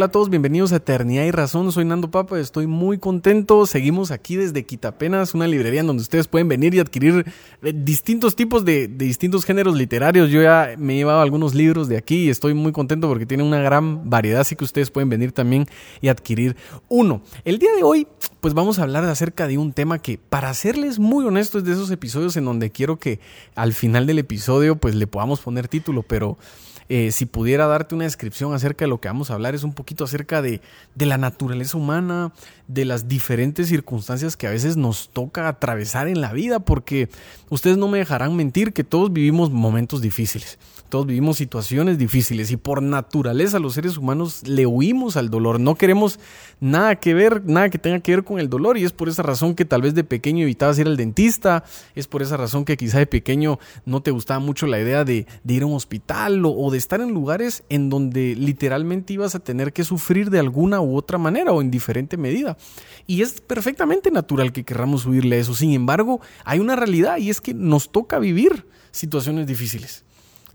Hola a todos, bienvenidos a Eternidad y Razón. Soy Nando Papa, estoy muy contento. Seguimos aquí desde Quitapenas, una librería en donde ustedes pueden venir y adquirir eh, distintos tipos de, distintos géneros literarios. Yo ya me he llevado algunos libros de aquí y estoy muy contento porque tiene una gran variedad, así que ustedes pueden venir también y adquirir uno. El día de hoy, pues vamos a hablar acerca de un tema que, para serles muy honestos, es de esos episodios en donde quiero que al final del episodio, pues le podamos poner título, pero eh, si pudiera darte una descripción acerca de lo que vamos a hablar, es un poquito acerca de, de la naturaleza humana, de las diferentes circunstancias que a veces nos toca atravesar en la vida, porque ustedes no me dejarán mentir que todos vivimos momentos difíciles. Todos vivimos situaciones difíciles y por naturaleza los seres humanos le huimos al dolor. No queremos nada que ver, nada que tenga que ver con el dolor y es por esa razón que tal vez de pequeño evitabas ir al dentista, es por esa razón que quizá de pequeño no te gustaba mucho la idea de, ir a un hospital o, de estar en lugares en donde literalmente ibas a tener que sufrir de alguna u otra manera o en diferente medida. Y es perfectamente natural que querramos huirle a eso. Sin embargo, hay una realidad y es que nos toca vivir situaciones difíciles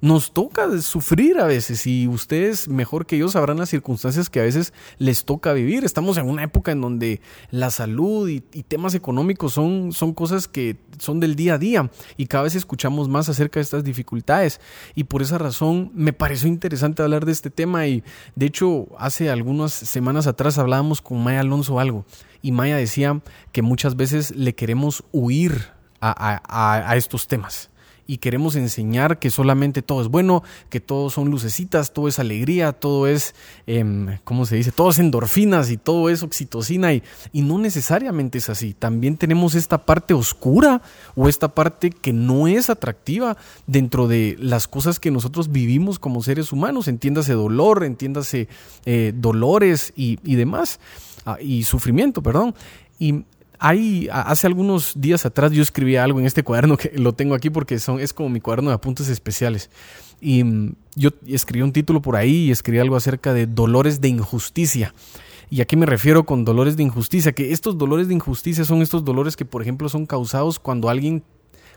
nos toca sufrir a veces y ustedes mejor que yo sabrán las circunstancias que a veces les toca vivir. Estamos en una época en donde la salud y, temas económicos son, son cosas que son del día a día y cada vez escuchamos más acerca de estas dificultades y por esa razón me pareció interesante hablar de este tema y de hecho hace algunas semanas atrás hablábamos con Maya Alonso algo y Maya decía que muchas veces le queremos huir a estos temas y queremos enseñar que solamente todo es bueno, que todo son lucecitas, todo es alegría, todo es, eh, ¿cómo se dice? Todo endorfinas y todo es oxitocina y, y no necesariamente es así. También tenemos esta parte oscura o esta parte que no es atractiva dentro de las cosas que nosotros vivimos como seres humanos, entiéndase dolor, entiéndase eh, dolores y, y demás, ah, y sufrimiento, perdón. Y hay, hace algunos días atrás yo escribí algo en este cuaderno que lo tengo aquí porque son, es como mi cuaderno de apuntes especiales. Y mm, yo escribí un título por ahí y escribí algo acerca de dolores de injusticia. ¿Y a qué me refiero con dolores de injusticia? Que estos dolores de injusticia son estos dolores que, por ejemplo, son causados cuando alguien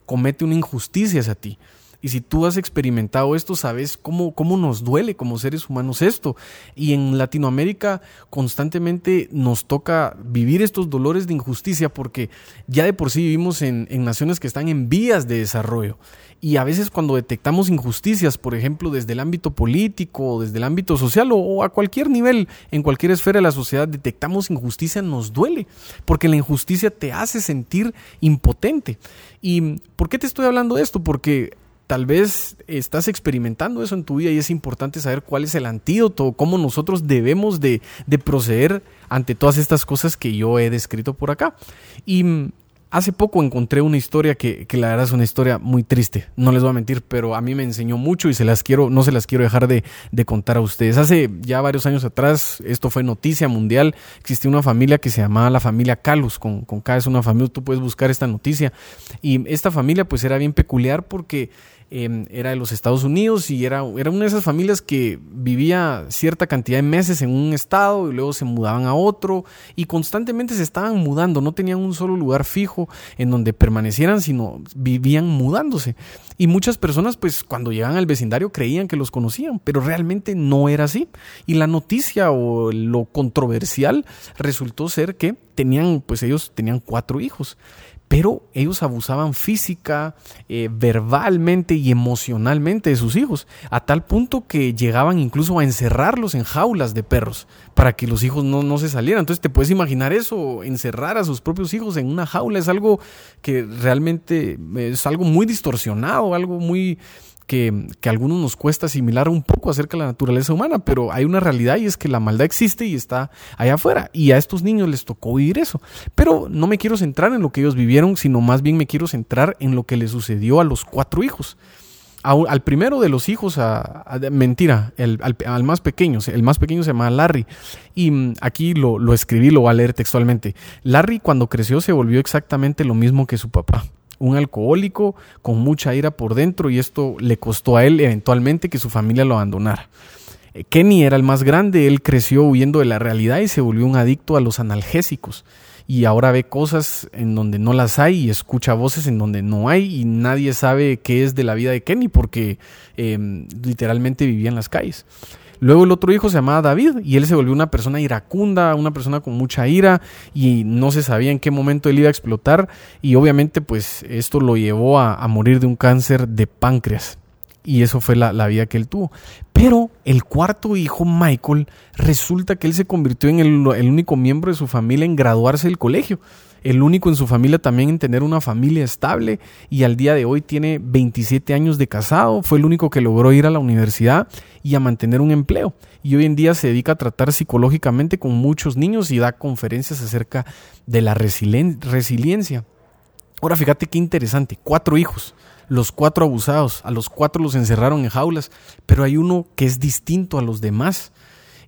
comete una injusticia hacia ti. Y si tú has experimentado esto, sabes cómo, cómo nos duele como seres humanos esto. Y en Latinoamérica constantemente nos toca vivir estos dolores de injusticia porque ya de por sí vivimos en, en naciones que están en vías de desarrollo. Y a veces cuando detectamos injusticias, por ejemplo, desde el ámbito político, desde el ámbito social o, a cualquier nivel, en cualquier esfera de la sociedad, detectamos injusticia, nos duele, porque la injusticia te hace sentir impotente. ¿Y por qué te estoy hablando de esto? Porque tal vez estás experimentando eso en tu vida y es importante saber cuál es el antídoto, cómo nosotros debemos de, proceder ante todas estas cosas que yo he descrito por acá. Y mm, hace poco encontré una historia que, la verdad es una historia muy triste, no les voy a mentir, pero a mí me enseñó mucho y se las quiero, no se las quiero dejar de, contar a ustedes. Hace ya varios años atrás, esto fue noticia mundial, existía una familia que se llamaba la familia Calus, con, con K es una familia, tú puedes buscar esta noticia. Y esta familia pues era bien peculiar porque Em, era de los Estados Unidos y era, era una de esas familias que vivía cierta cantidad de meses en un estado y luego se mudaban a otro y constantemente se estaban mudando, no tenían un solo lugar fijo en donde permanecieran, sino vivían mudándose. Y muchas personas pues cuando llegaban al vecindario creían que los conocían, pero realmente no era así. Y la noticia o lo controversial resultó ser que tenían, pues ellos tenían cuatro hijos pero ellos abusaban física, eh, verbalmente y emocionalmente de sus hijos, a tal punto que llegaban incluso a encerrarlos en jaulas de perros para que los hijos no, no se salieran. Entonces te puedes imaginar eso, encerrar a sus propios hijos en una jaula es algo que realmente es algo muy distorsionado, algo muy que, a algunos nos cuesta asimilar un poco acerca de la naturaleza humana, pero hay una realidad y es que la maldad existe y está allá afuera. Y a estos niños les tocó vivir eso. Pero no me quiero centrar en lo que ellos vivieron, sino más bien me quiero centrar en lo que le sucedió a los cuatro hijos. al primero de los hijos, a, mentira, al, más pequeño, el más pequeño se llama Larry. Y mm, aquí lo, lo escribí, lo voy a leer textualmente. Larry cuando creció se volvió exactamente lo mismo que su papá un alcohólico con mucha ira por dentro y esto le costó a él eventualmente que su familia lo abandonara. Eh, Kenny era el más grande, él creció huyendo de la realidad y se volvió un adicto a los analgésicos. Y ahora ve cosas en donde no las hay y escucha voces en donde no hay y nadie sabe qué es de la vida de Kenny porque em, literalmente vivía en las calles. Luego el otro hijo se llamaba David y él se volvió una persona iracunda, una persona con mucha ira y no se sabía en qué momento él iba a explotar y obviamente pues esto lo llevó a, morir de un cáncer de páncreas y eso fue la, vida que él tuvo. Pero el cuarto hijo, Michael, resulta que él se convirtió en el, el único miembro de su familia en graduarse del colegio el único en su familia también en tener una familia estable y al día de hoy tiene 27 años de casado, fue el único que logró ir a la universidad y a mantener un empleo. Y hoy en día se dedica a tratar psicológicamente con muchos niños y da conferencias acerca de la resiliencia. Ahora fíjate qué interesante, cuatro hijos, los cuatro abusados, a los cuatro los encerraron en jaulas, pero hay uno que es distinto a los demás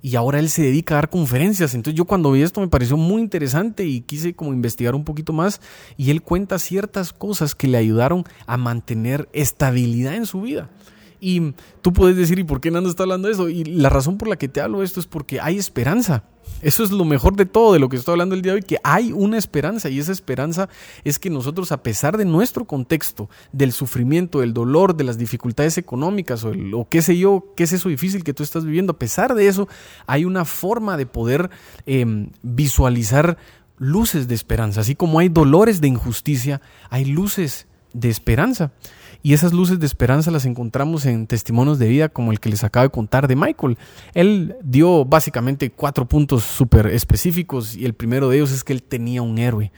y ahora él se dedica a dar conferencias. Entonces yo cuando vi esto me pareció muy interesante y quise como investigar un poquito más y él cuenta ciertas cosas que le ayudaron a mantener estabilidad en su vida. Y tú puedes decir, ¿y por qué Nando está hablando de eso? Y la razón por la que te hablo de esto es porque hay esperanza. Eso es lo mejor de todo, de lo que estoy hablando el día de hoy, que hay una esperanza y esa esperanza es que nosotros, a pesar de nuestro contexto, del sufrimiento, del dolor, de las dificultades económicas o, o qué sé yo, qué es eso difícil que tú estás viviendo, a pesar de eso, hay una forma de poder em, visualizar luces de esperanza. Así como hay dolores de injusticia, hay luces de esperanza. Y esas luces de esperanza las encontramos en testimonios de vida como el que les acabo de contar de Michael. Él dio básicamente cuatro puntos súper específicos y el primero de ellos es que él tenía un héroe.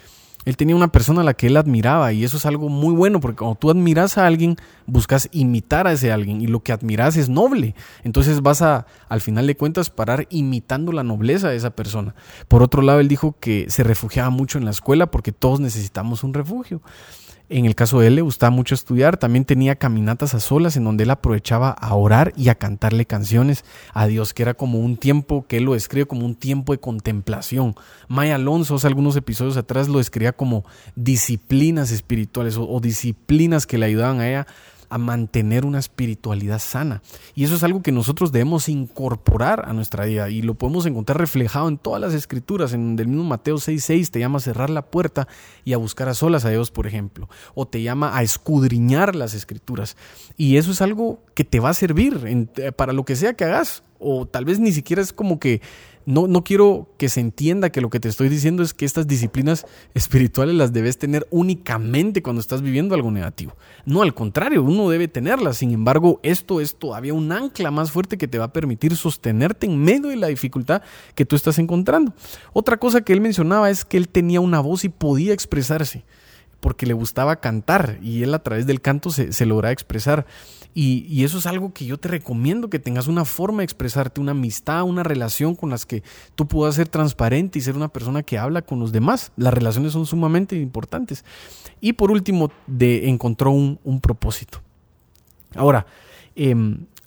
Él tenía una persona a la que él admiraba y eso es algo muy bueno porque cuando tú admiras a alguien, buscas imitar a ese alguien y lo que admiras es noble. Entonces vas a, al final de cuentas, parar imitando la nobleza de esa persona. Por otro lado, él dijo que se refugiaba mucho en la escuela porque todos necesitamos un refugio. En el caso de él le gustaba mucho estudiar, también tenía caminatas a solas en donde él aprovechaba a orar y a cantarle canciones a Dios, que era como un tiempo que él lo describe como un tiempo de contemplación. Maya Alonso, hace algunos episodios atrás, lo describía como disciplinas espirituales o, o disciplinas que le ayudaban a ella a mantener una espiritualidad sana. Y eso es algo que nosotros debemos incorporar a nuestra vida y lo podemos encontrar reflejado en todas las escrituras. En el mismo Mateo 6:6 te llama a cerrar la puerta y a buscar a solas a Dios, por ejemplo, o te llama a escudriñar las escrituras. Y eso es algo que te va a servir eh, para lo que sea que hagas, o tal vez ni siquiera es como que no, no quiero que se entienda que lo que te estoy diciendo es que estas disciplinas espirituales las debes tener únicamente cuando estás viviendo algo negativo. No, al contrario, uno debe tenerlas. Sin embargo, esto es todavía un ancla más fuerte que te va a permitir sostenerte en medio de la dificultad que tú estás encontrando. Otra cosa que él mencionaba es que él tenía una voz y podía expresarse porque le gustaba cantar y él a través del canto se, se logra expresar. Y, eso es algo que yo te recomiendo, que tengas una forma de expresarte, una amistad, una relación con las que tú puedas ser transparente y ser una persona que habla con los demás. Las relaciones son sumamente importantes. Y por último, de, encontró un, un propósito. Ahora, eh,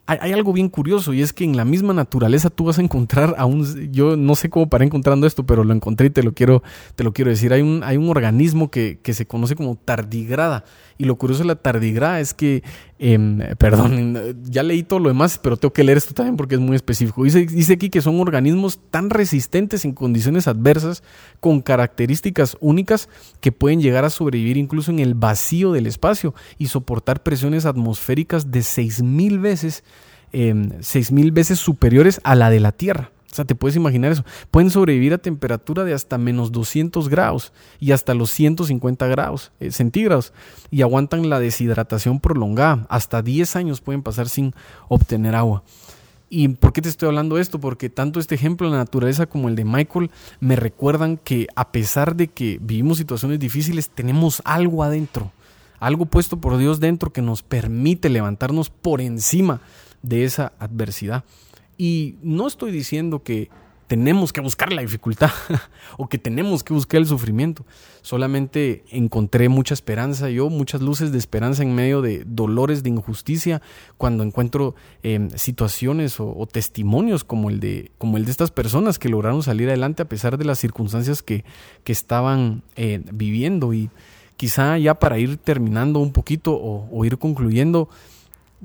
hay, algo bien curioso y es que en la misma naturaleza tú vas a encontrar a un, yo no sé cómo para encontrando esto, pero lo encontré y te lo quiero, te lo quiero decir. Hay un, hay un organismo que, que se conoce como tardigrada y lo curioso de la tardigrada es que, em, perdón, ya leí todo lo demás, pero tengo que leer esto también porque es muy específico. Dice, dice aquí que son organismos tan resistentes en condiciones adversas, con características únicas, que pueden llegar a sobrevivir incluso en el vacío del espacio y soportar presiones atmosféricas de 6.000 veces, eh, veces superiores a la de la Tierra. O sea, te puedes imaginar eso. Pueden sobrevivir a temperatura de hasta menos 200 grados y hasta los 150 grados eh, centígrados y aguantan la deshidratación prolongada. Hasta 10 años pueden pasar sin obtener agua. ¿Y por qué te estoy hablando de esto? Porque tanto este ejemplo de la naturaleza como el de Michael me recuerdan que a pesar de que vivimos situaciones difíciles, tenemos algo adentro, algo puesto por Dios dentro que nos permite levantarnos por encima de esa adversidad. Y no estoy diciendo que tenemos que buscar la dificultad o que tenemos que buscar el sufrimiento. Solamente encontré mucha esperanza, yo muchas luces de esperanza en medio de dolores de injusticia cuando encuentro em, situaciones o, testimonios como el, de, como el de estas personas que lograron salir adelante a pesar de las circunstancias que, que estaban eh, viviendo. Y quizá ya para ir terminando un poquito o, o ir concluyendo,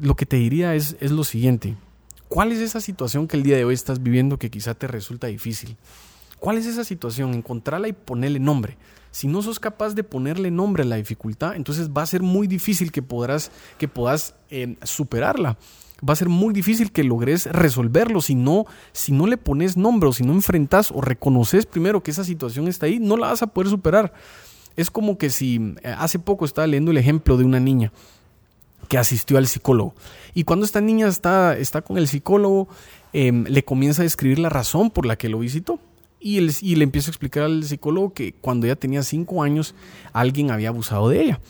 lo que te diría es, es lo siguiente. ¿Cuál es esa situación que el día de hoy estás viviendo que quizá te resulta difícil? ¿Cuál es esa situación? Encontrarla y ponerle nombre. Si no sos capaz de ponerle nombre a la dificultad, entonces va a ser muy difícil que, podrás, que puedas eh, superarla. va a ser muy difícil que logres resolverlo si no, si no le pones nombre o si no enfrentas o reconoces primero que esa situación está ahí, no la vas a poder superar. Es como que si eh, hace poco estaba leyendo el ejemplo de una niña que asistió al psicólogo. Y cuando esta niña está, está con el psicólogo, em, le comienza a describir la razón por la que lo visitó. Y, y le empieza a explicar al psicólogo que cuando ella tenía cinco años, alguien había abusado de ella.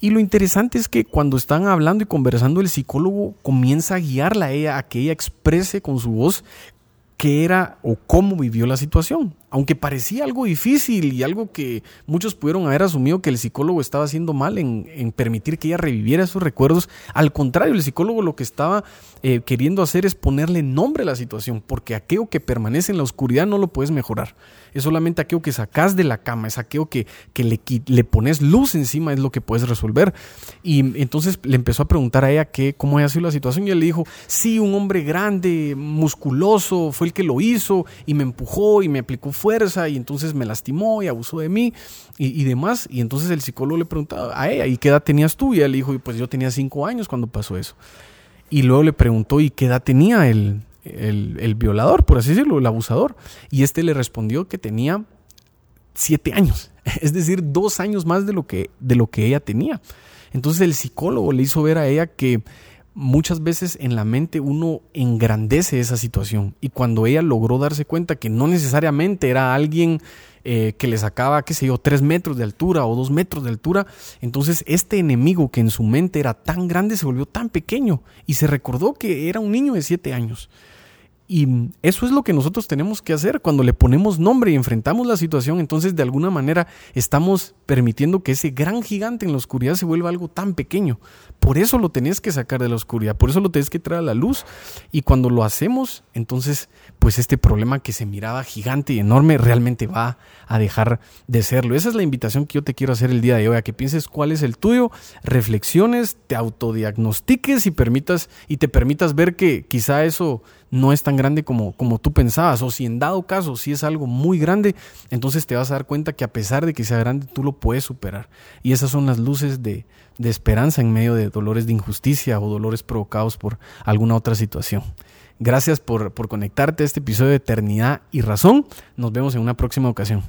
Y lo interesante es que cuando están hablando y conversando, el psicólogo comienza a guiarla a ella a que ella exprese con su voz qué era o cómo vivió la situación. Aunque parecía algo difícil y algo que muchos pudieron haber asumido que el psicólogo estaba haciendo mal en, permitir que ella reviviera esos recuerdos, al contrario, el psicólogo lo que estaba eh, queriendo hacer es ponerle nombre a la situación, porque aquello que permanece en la oscuridad no lo puedes mejorar. Es solamente aquello que sacas de la cama, es aquello que, le, pones luz encima, es lo que puedes resolver. Y entonces le empezó a preguntar a ella que, cómo había sido la situación y él le dijo, sí, un hombre grande, musculoso, fue el que lo hizo y me empujó y me aplicó fuerza y entonces me lastimó y abusó de mí y, demás. Y entonces el psicólogo le preguntaba a ella, ¿y qué edad tenías tú? Y le dijo, pues yo tenía cinco años cuando pasó eso. Y luego le preguntó, ¿y qué edad tenía el, el, violador, por así decirlo, el abusador. Y este le respondió que tenía siete años, es decir, dos años más de lo que, de lo que ella tenía. Entonces el psicólogo le hizo ver a ella que muchas veces en la mente uno engrandece esa situación y cuando ella logró darse cuenta que no necesariamente era alguien eh, que le sacaba, qué sé yo, tres metros de altura o dos metros de altura, entonces este enemigo que en su mente era tan grande se volvió tan pequeño y se recordó que era un niño de siete años. Y eso es lo que nosotros tenemos que hacer cuando le ponemos nombre y enfrentamos la situación. Entonces, de alguna manera, estamos permitiendo que ese gran gigante en la oscuridad se vuelva algo tan pequeño. Por eso lo tenés que sacar de la oscuridad, por eso lo tenés que traer a la luz. Y cuando lo hacemos, entonces, pues este problema que se miraba gigante y enorme realmente va a dejar de serlo. Esa es la invitación que yo te quiero hacer el día de hoy, a que pienses cuál es el tuyo, reflexiones, te autodiagnostiques y permitas y te permitas ver que quizá eso no es tan grande como, como tú pensabas, o si en dado caso si es algo muy grande, entonces te vas a dar cuenta que a pesar de que sea grande, tú lo puedes superar. Y esas son las luces de, de esperanza en medio de dolores de injusticia o dolores provocados por alguna otra situación. Gracias por, por conectarte a este episodio de Eternidad y Razón. Nos vemos en una próxima ocasión.